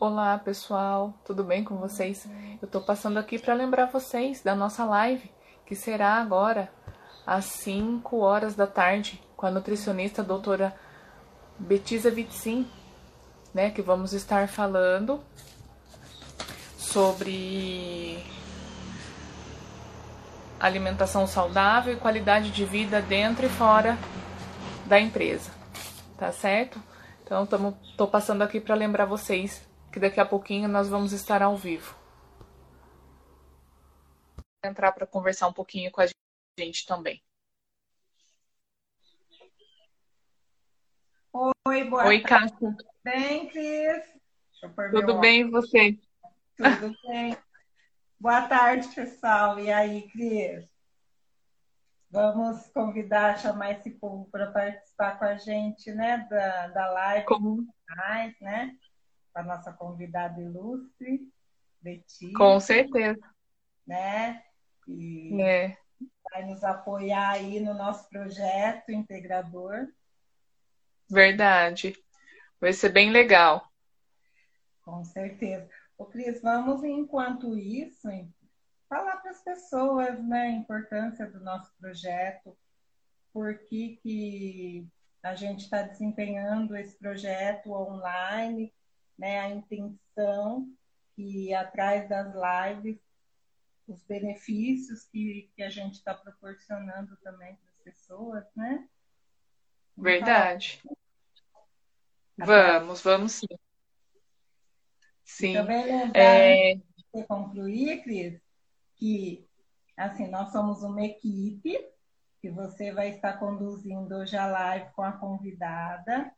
Olá pessoal, tudo bem com vocês? Eu estou passando aqui para lembrar vocês da nossa live, que será agora às 5 horas da tarde, com a nutricionista doutora Betisa Vitzin, né, que vamos estar falando sobre alimentação saudável e qualidade de vida dentro e fora da empresa, tá certo? Então, tamo, tô passando aqui para lembrar vocês que daqui a pouquinho nós vamos estar ao vivo. Entrar para conversar um pouquinho com a gente também. Oi, boa Oi, tarde. Cássia. Bem, Cris? Tudo bem e você? Tudo bem. Boa tarde, pessoal. E aí, Cris? Vamos convidar, chamar esse povo para participar com a gente, né, da, da live, Como? mais, né, a nossa convidada ilustre, Betty, Com certeza. né, e É, vai nos apoiar aí no nosso projeto integrador. verdade. Vai ser bem legal. Com certeza. Ô, Cris, vamos, enquanto isso, falar para as pessoas né, a importância do nosso projeto, por que, que a gente está desempenhando esse projeto online, né, a intenção que atrás das lives, os benefícios que, que a gente está proporcionando também para as pessoas, né? Verdade. Vamos, vamos sim. Sim. Também lembrar, É, você concluir, Cris, que assim, nós somos uma equipe que você vai estar conduzindo hoje a live com a convidada,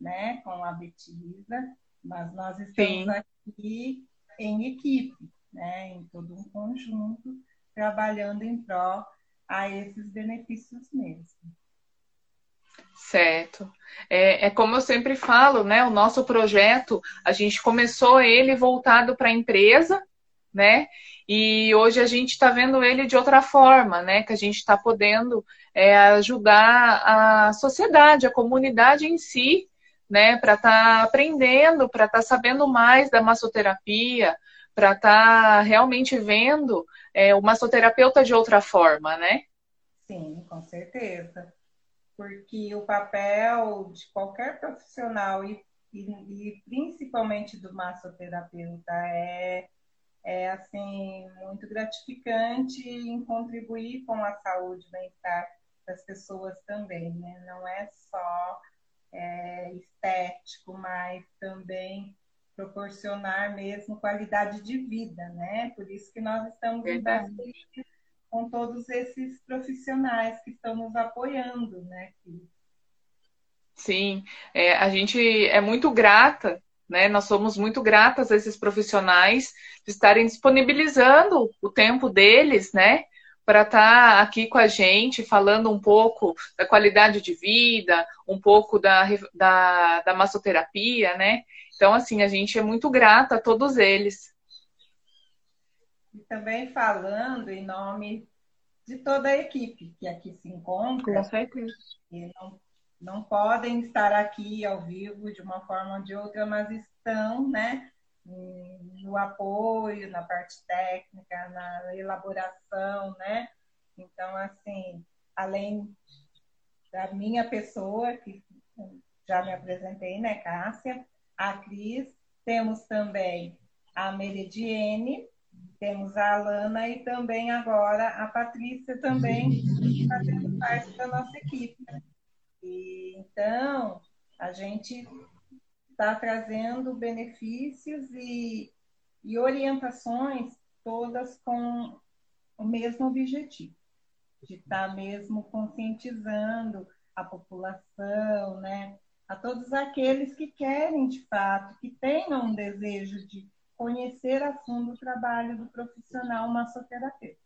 né, com a Betisa, mas nós estamos Sim. aqui em equipe, né, em todo um conjunto, trabalhando em prol a esses benefícios mesmo. Certo. É, é como eu sempre falo, né? O nosso projeto, a gente começou ele voltado para a empresa, né? E hoje a gente está vendo ele de outra forma, né? Que a gente está podendo é, ajudar a sociedade, a comunidade em si, né? Para estar aprendendo, para estar sabendo mais da massoterapia, para estar realmente vendo é, o massoterapeuta de outra forma, né? Sim, com certeza. Porque o papel de qualquer profissional e, e, e principalmente do massoterapeuta é, é assim muito gratificante em contribuir com a saúde bem-estar das pessoas também, né? Não é só é, estético, mas também proporcionar mesmo qualidade de vida, né? Por isso que nós estamos em parceria com todos esses profissionais que estão nos apoiando, né? Sim, é, a gente é muito grata, né? Nós somos muito gratas a esses profissionais de estarem disponibilizando o tempo deles, né? Para estar aqui com a gente, falando um pouco da qualidade de vida, um pouco da, da, da massoterapia, né? Então, assim, a gente é muito grata a todos eles. E também falando em nome de toda a equipe que aqui se encontra, certeza. e não, não podem estar aqui ao vivo de uma forma ou de outra, mas estão, né, no apoio, na parte técnica, na elaboração, né? Então, assim, além da minha pessoa, que já me apresentei, né, Cássia, a Cris, temos também a Meridiene, temos a Alana e também agora a Patrícia também fazendo parte da nossa equipe. E, então, a gente está trazendo benefícios e, e orientações todas com o mesmo objetivo, de estar tá mesmo conscientizando a população, né? A todos aqueles que querem, de fato, que tenham um desejo de conhecer a fundo o trabalho do profissional massoterapeuta.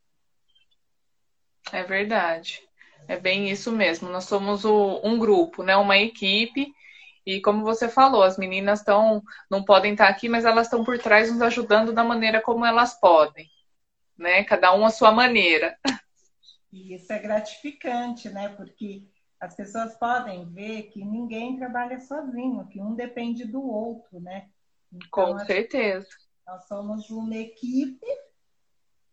É verdade. É bem isso mesmo. Nós somos o, um grupo, né? Uma equipe. E como você falou, as meninas estão, não podem estar aqui, mas elas estão por trás nos ajudando da maneira como elas podem, né? Cada um à sua maneira. E isso é gratificante, né? Porque as pessoas podem ver que ninguém trabalha sozinho, que um depende do outro, né? Então, Com certeza. Nós somos uma equipe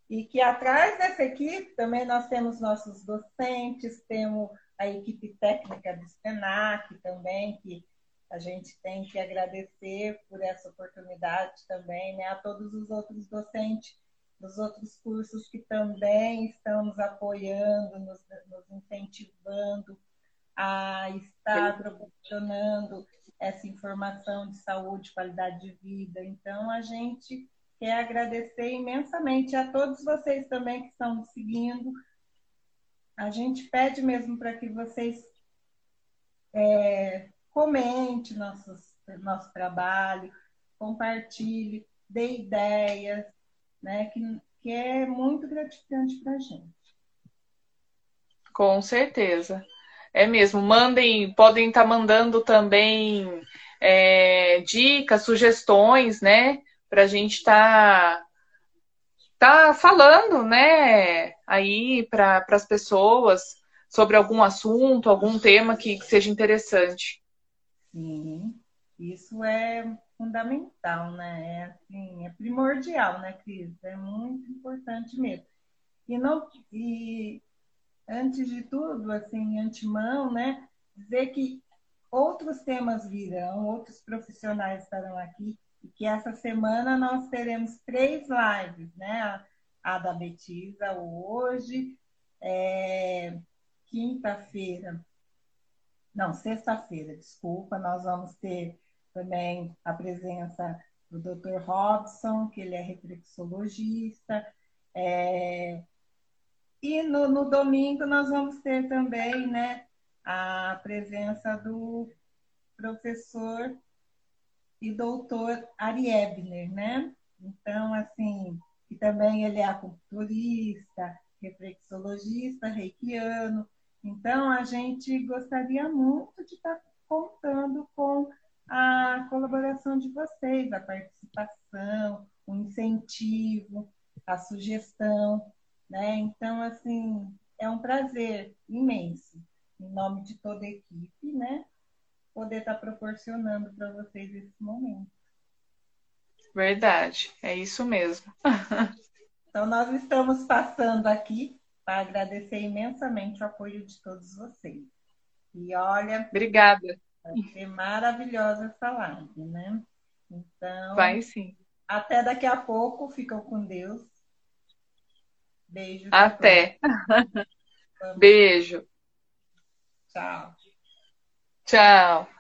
e que atrás dessa equipe também nós temos nossos docentes, temos a equipe técnica do SENAC também, que a gente tem que agradecer por essa oportunidade também, né? A todos os outros docentes dos outros cursos que também estão nos apoiando, nos, nos incentivando a estar proporcionando essa informação de saúde, qualidade de vida. Então, a gente quer agradecer imensamente a todos vocês também que estão nos seguindo. A gente pede mesmo para que vocês é, comente nossos, nosso trabalho, compartilhe, dê ideias, né, que, que é muito gratificante para a gente. Com certeza. É mesmo. Mandem, podem estar tá mandando também é, dicas, sugestões, né? Para a gente estar tá, tá falando, né? Aí para as pessoas sobre algum assunto, algum tema que, que seja interessante. Sim, isso é fundamental, né? É, assim, é primordial, né, Cris? É muito importante mesmo. E não e antes de tudo, assim, antemão, né, dizer que outros temas virão, outros profissionais estarão aqui e que essa semana nós teremos três lives, né? A, da Betisa hoje, é, quinta-feira, não, sexta-feira, desculpa, nós vamos ter também a presença do Dr. Robson, que ele é reflexologista, é, e no, no, domingo nós vamos ter também né, a presença do professor e doutor Ari Ebner, né? Então, assim, e também ele é acupunturista, reflexologista, reikiano. Então, a gente gostaria muito de estar contando com a colaboração de vocês, a participação, o incentivo, a sugestão, né? Então, assim, é um prazer imenso, em nome de toda a equipe, né? Poder estar proporcionando para vocês esse momento. Verdade, é isso mesmo. então, nós estamos passando aqui para agradecer imensamente o apoio de todos vocês. E olha. Obrigada. Vai ser maravilhosa essa live, né? Então. Vai sim. Até daqui a pouco. Ficam com Deus. Beijo. Até. Beijo. Tchau. Tchau.